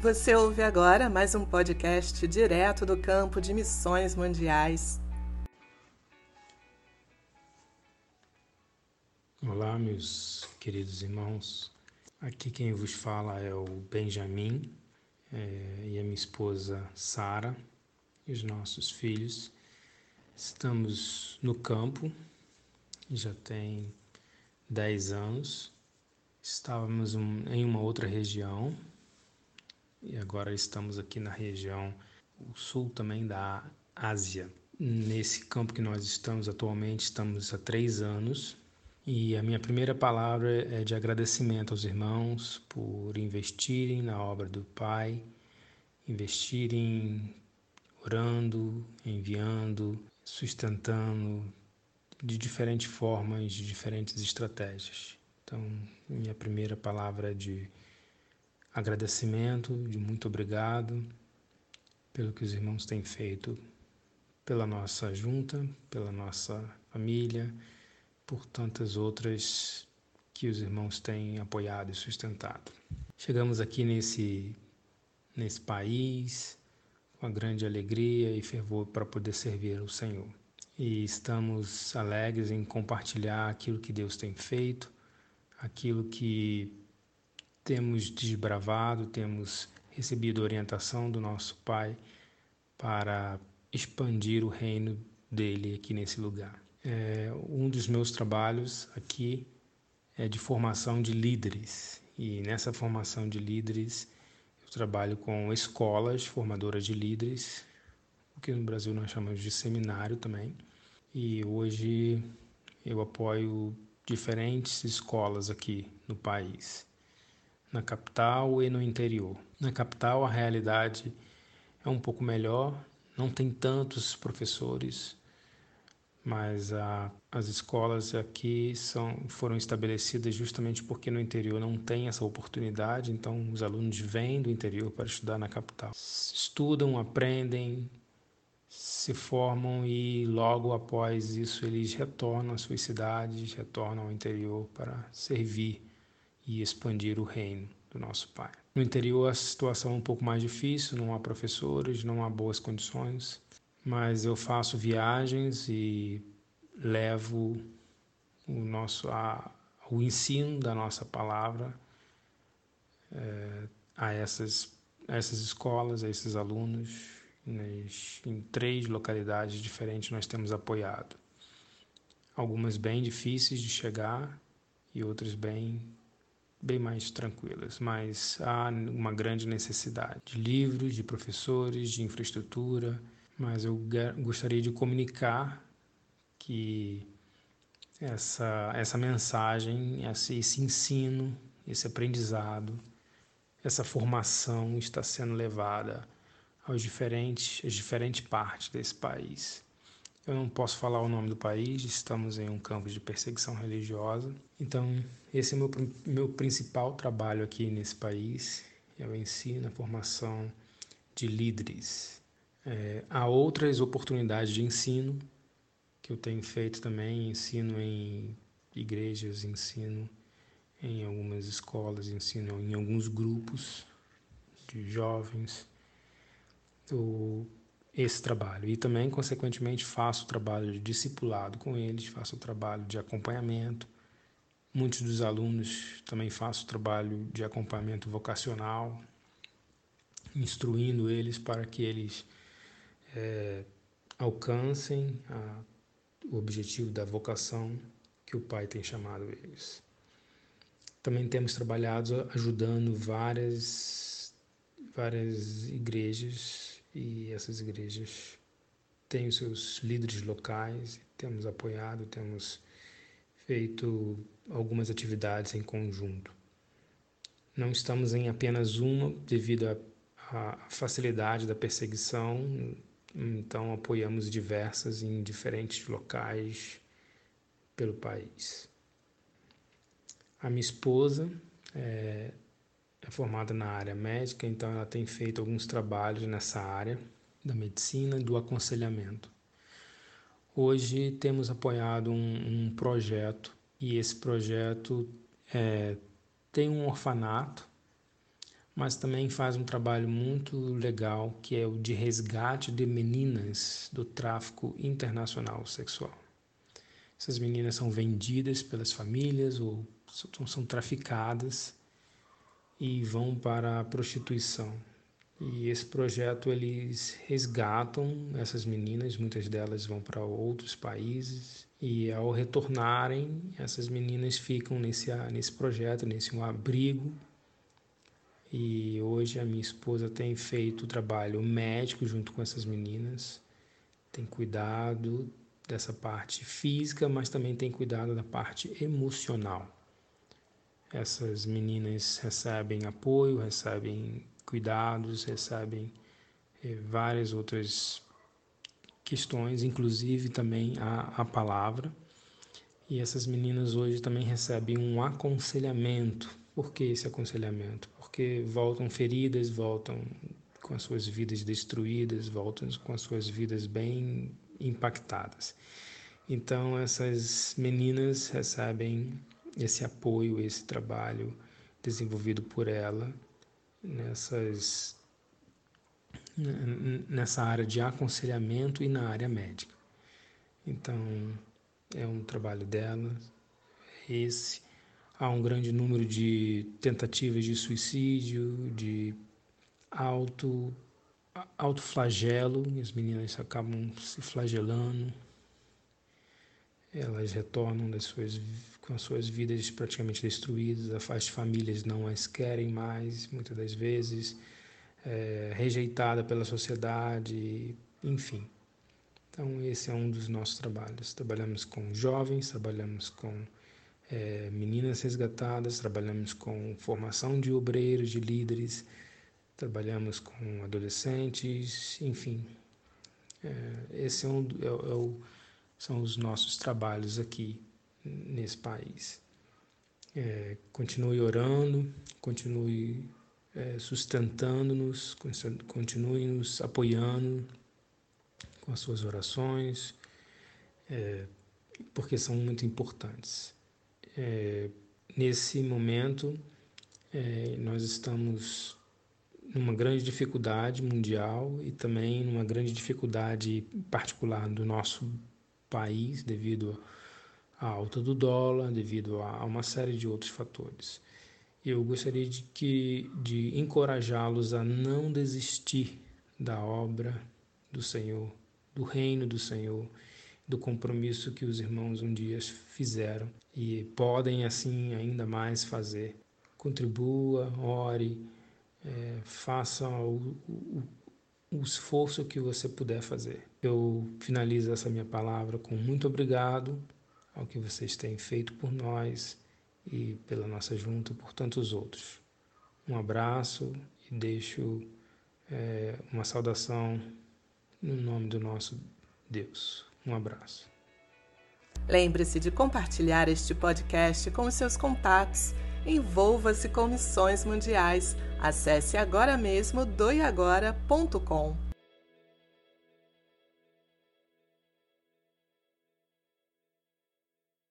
Você ouve agora mais um podcast direto do campo de missões mundiais. Olá, meus queridos irmãos. Aqui quem vos fala é o Benjamin é, e a minha esposa Sara e os nossos filhos. Estamos no campo, já tem 10 anos. Estávamos em uma outra região, e agora estamos aqui na região sul também da Ásia. Nesse campo que nós estamos atualmente, estamos há três anos e a minha primeira palavra é de agradecimento aos irmãos por investirem na obra do Pai, investirem orando, enviando, sustentando de diferentes formas, de diferentes estratégias. Então, minha primeira palavra é de agradecimento, de muito obrigado pelo que os irmãos têm feito pela nossa junta, pela nossa família, por tantas outras que os irmãos têm apoiado e sustentado. Chegamos aqui nesse nesse país com a grande alegria e fervor para poder servir ao Senhor. E estamos alegres em compartilhar aquilo que Deus tem feito, aquilo que temos desbravado, temos recebido orientação do nosso Pai para expandir o reino dele aqui nesse lugar. É, um dos meus trabalhos aqui é de formação de líderes e nessa formação de líderes eu trabalho com escolas formadoras de líderes, o que no Brasil nós chamamos de seminário também. E hoje eu apoio diferentes escolas aqui no país na capital e no interior. Na capital, a realidade é um pouco melhor, não tem tantos professores, mas a, as escolas aqui são, foram estabelecidas justamente porque no interior não tem essa oportunidade, então os alunos vêm do interior para estudar na capital. Estudam, aprendem, se formam e logo após isso eles retornam às suas cidades, retornam ao interior para servir e expandir o reino do nosso Pai. No interior a situação é um pouco mais difícil, não há professores, não há boas condições, mas eu faço viagens e levo o nosso a, o ensino da nossa palavra é, a essas a essas escolas, a esses alunos nas, em três localidades diferentes nós temos apoiado. Algumas bem difíceis de chegar e outras bem bem mais tranquilas, mas há uma grande necessidade de livros, de professores, de infraestrutura, mas eu gostaria de comunicar que essa, essa mensagem, esse, esse ensino, esse aprendizado, essa formação está sendo levada aos diferentes, às diferentes partes desse país. Eu não posso falar o nome do país, estamos em um campo de perseguição religiosa. Então, esse é meu, meu principal trabalho aqui nesse país. O ensino, a formação de líderes. É, há outras oportunidades de ensino que eu tenho feito também, ensino em igrejas, ensino em algumas escolas, ensino em alguns grupos de jovens. Eu esse trabalho. E também, consequentemente, faço o trabalho de discipulado com eles, faço o trabalho de acompanhamento. Muitos dos alunos também faço o trabalho de acompanhamento vocacional, instruindo eles para que eles é, alcancem a, o objetivo da vocação que o Pai tem chamado eles. Também temos trabalhado ajudando várias, várias igrejas e essas igrejas têm os seus líderes locais, temos apoiado, temos feito algumas atividades em conjunto. Não estamos em apenas uma devido à facilidade da perseguição, então apoiamos diversas em diferentes locais pelo país. A minha esposa é, é formada na área médica, então ela tem feito alguns trabalhos nessa área da medicina e do aconselhamento. Hoje temos apoiado um, um projeto e esse projeto é, tem um orfanato, mas também faz um trabalho muito legal que é o de resgate de meninas do tráfico internacional sexual. Essas meninas são vendidas pelas famílias ou são traficadas e vão para a prostituição. E esse projeto eles resgatam essas meninas, muitas delas vão para outros países e ao retornarem, essas meninas ficam nesse nesse projeto, nesse um abrigo. E hoje a minha esposa tem feito trabalho médico junto com essas meninas, tem cuidado dessa parte física, mas também tem cuidado da parte emocional. Essas meninas recebem apoio, recebem cuidados, recebem eh, várias outras questões, inclusive também a, a palavra. E essas meninas hoje também recebem um aconselhamento. Por que esse aconselhamento? Porque voltam feridas, voltam com as suas vidas destruídas, voltam com as suas vidas bem impactadas. Então, essas meninas recebem esse apoio, esse trabalho desenvolvido por ela nessas nessa área de aconselhamento e na área médica. Então, é um trabalho dela, esse. Há um grande número de tentativas de suicídio, de auto, autoflagelo, as meninas acabam se flagelando, elas retornam das suas, com as suas vidas praticamente destruídas, as famílias não as querem mais, muitas das vezes, é, rejeitada pela sociedade, enfim. Então, esse é um dos nossos trabalhos. Trabalhamos com jovens, trabalhamos com é, meninas resgatadas, trabalhamos com formação de obreiros, de líderes, trabalhamos com adolescentes, enfim. É, esse é um, é, é são os nossos trabalhos aqui nesse país. É, continue orando, continue é, sustentando-nos, continue nos apoiando com as suas orações, é, porque são muito importantes. É, nesse momento, é, nós estamos numa grande dificuldade mundial e também numa grande dificuldade particular do nosso país devido à alta do dólar, devido a uma série de outros fatores. Eu gostaria de que de encorajá-los a não desistir da obra do Senhor, do reino do Senhor, do compromisso que os irmãos um dia fizeram e podem assim ainda mais fazer. Contribua, ore, é, faça o, o, o esforço que você puder fazer. Eu finalizo essa minha palavra com muito obrigado ao que vocês têm feito por nós e pela nossa junta por tantos outros. Um abraço e deixo é, uma saudação no nome do nosso Deus. Um abraço. Lembre-se de compartilhar este podcast com os seus contatos. Envolva-se com missões mundiais. Acesse agora mesmo doiagora.com.